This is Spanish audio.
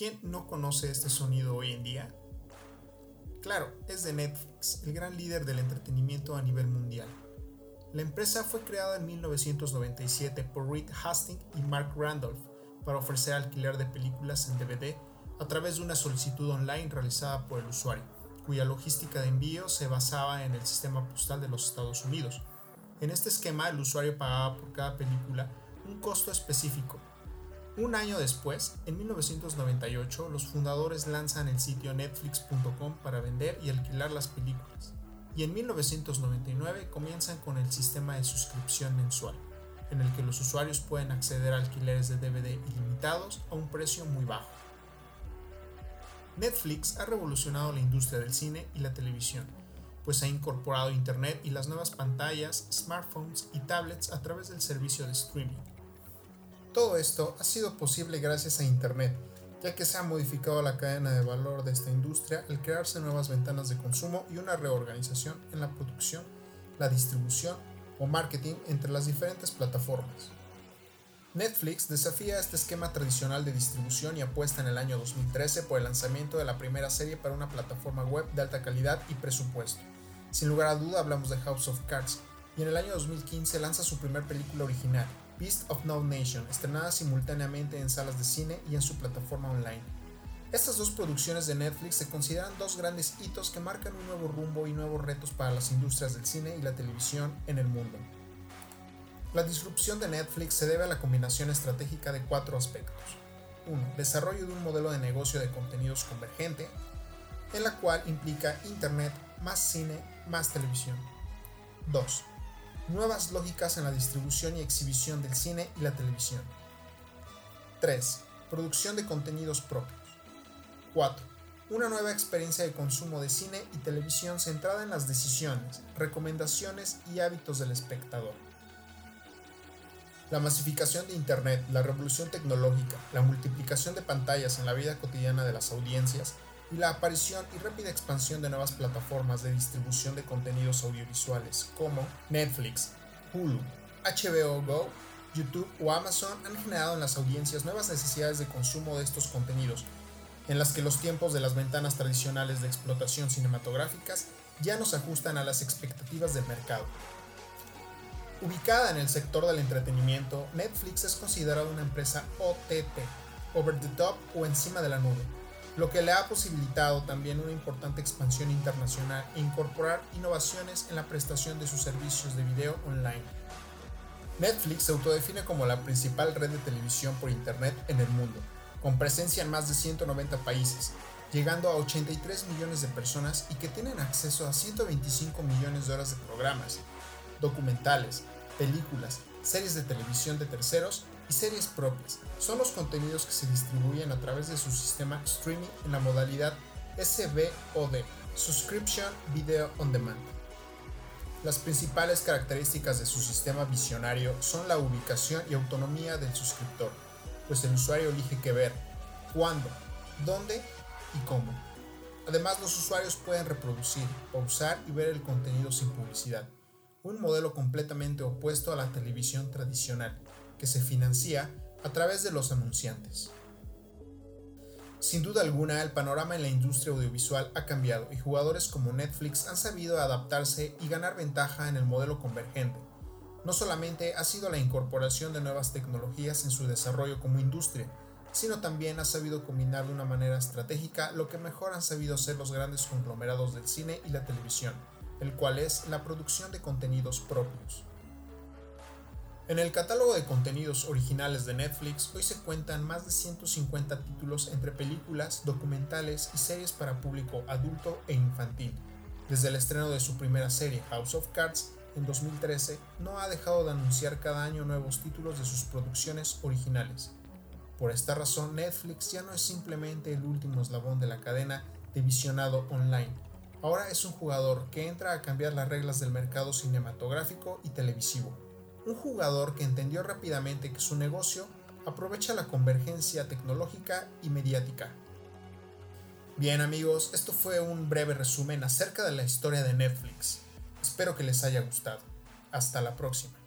¿Quién no conoce este sonido hoy en día? Claro, es de Netflix, el gran líder del entretenimiento a nivel mundial. La empresa fue creada en 1997 por Reed Hastings y Mark Randolph para ofrecer alquiler de películas en DVD a través de una solicitud online realizada por el usuario, cuya logística de envío se basaba en el sistema postal de los Estados Unidos. En este esquema, el usuario pagaba por cada película un costo específico. Un año después, en 1998, los fundadores lanzan el sitio netflix.com para vender y alquilar las películas. Y en 1999 comienzan con el sistema de suscripción mensual, en el que los usuarios pueden acceder a alquileres de DVD ilimitados a un precio muy bajo. Netflix ha revolucionado la industria del cine y la televisión, pues ha incorporado Internet y las nuevas pantallas, smartphones y tablets a través del servicio de streaming. Todo esto ha sido posible gracias a Internet, ya que se ha modificado la cadena de valor de esta industria al crearse nuevas ventanas de consumo y una reorganización en la producción, la distribución o marketing entre las diferentes plataformas. Netflix desafía este esquema tradicional de distribución y apuesta en el año 2013 por el lanzamiento de la primera serie para una plataforma web de alta calidad y presupuesto. Sin lugar a duda hablamos de House of Cards, y en el año 2015 lanza su primer película original, Beast of No Nation, estrenada simultáneamente en salas de cine y en su plataforma online. Estas dos producciones de Netflix se consideran dos grandes hitos que marcan un nuevo rumbo y nuevos retos para las industrias del cine y la televisión en el mundo. La disrupción de Netflix se debe a la combinación estratégica de cuatro aspectos. 1. Desarrollo de un modelo de negocio de contenidos convergente, en la cual implica Internet más cine más televisión. 2. Nuevas lógicas en la distribución y exhibición del cine y la televisión. 3. Producción de contenidos propios. 4. Una nueva experiencia de consumo de cine y televisión centrada en las decisiones, recomendaciones y hábitos del espectador. La masificación de Internet, la revolución tecnológica, la multiplicación de pantallas en la vida cotidiana de las audiencias y la aparición y rápida expansión de nuevas plataformas de distribución de contenidos audiovisuales como Netflix, Hulu, HBO Go, YouTube o Amazon han generado en las audiencias nuevas necesidades de consumo de estos contenidos, en las que los tiempos de las ventanas tradicionales de explotación cinematográficas ya no se ajustan a las expectativas del mercado. Ubicada en el sector del entretenimiento, Netflix es considerada una empresa OTT, over the top o encima de la nube, lo que le ha posibilitado también una importante expansión internacional e incorporar innovaciones en la prestación de sus servicios de video online. Netflix se autodefine como la principal red de televisión por Internet en el mundo, con presencia en más de 190 países, llegando a 83 millones de personas y que tienen acceso a 125 millones de horas de programas, documentales, películas, series de televisión de terceros y series propias. Son los contenidos que se distribuyen a través de su sistema streaming en la modalidad SVOD, Subscription Video On Demand. Las principales características de su sistema visionario son la ubicación y autonomía del suscriptor, pues el usuario elige qué ver, cuándo, dónde y cómo. Además, los usuarios pueden reproducir, pausar y ver el contenido sin publicidad un modelo completamente opuesto a la televisión tradicional, que se financia a través de los anunciantes. Sin duda alguna, el panorama en la industria audiovisual ha cambiado y jugadores como Netflix han sabido adaptarse y ganar ventaja en el modelo convergente. No solamente ha sido la incorporación de nuevas tecnologías en su desarrollo como industria, sino también ha sabido combinar de una manera estratégica lo que mejor han sabido hacer los grandes conglomerados del cine y la televisión, el cual es la producción de contenidos propios. En el catálogo de contenidos originales de Netflix hoy se cuentan más de 150 títulos entre películas, documentales y series para público adulto e infantil. Desde el estreno de su primera serie House of Cards en 2013, no ha dejado de anunciar cada año nuevos títulos de sus producciones originales. Por esta razón, Netflix ya no es simplemente el último eslabón de la cadena de visionado online, Ahora es un jugador que entra a cambiar las reglas del mercado cinematográfico y televisivo. Un jugador que entendió rápidamente que su negocio aprovecha la convergencia tecnológica y mediática. Bien amigos, esto fue un breve resumen acerca de la historia de Netflix. Espero que les haya gustado. Hasta la próxima.